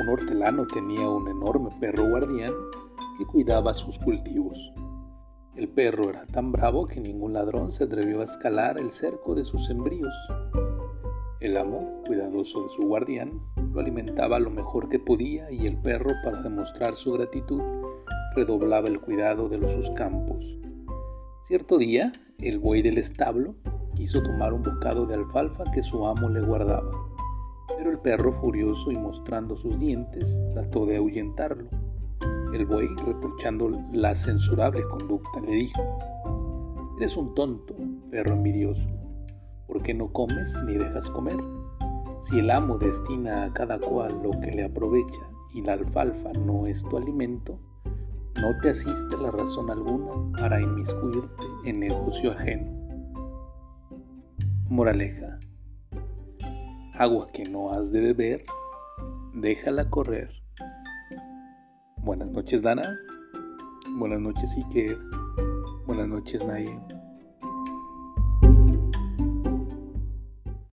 Un hortelano tenía un enorme perro guardián que cuidaba sus cultivos. El perro era tan bravo que ningún ladrón se atrevió a escalar el cerco de sus sembríos. El amo, cuidadoso de su guardián, lo alimentaba lo mejor que podía y el perro, para demostrar su gratitud, redoblaba el cuidado de los sus campos. Cierto día, el buey del establo quiso tomar un bocado de alfalfa que su amo le guardaba, pero el perro, furioso y mostrando sus dientes, trató de ahuyentarlo. El buey, reprochando la censurable conducta, le dijo, Eres un tonto, perro envidioso, ¿por qué no comes ni dejas comer? Si el amo destina a cada cual lo que le aprovecha y la alfalfa no es tu alimento, no te asiste la razón alguna para inmiscuirte en negocio ajeno. Moraleja. Agua que no has de beber, déjala correr. Buenas noches, Dana. Buenas noches, Iker. Buenas noches, Naye.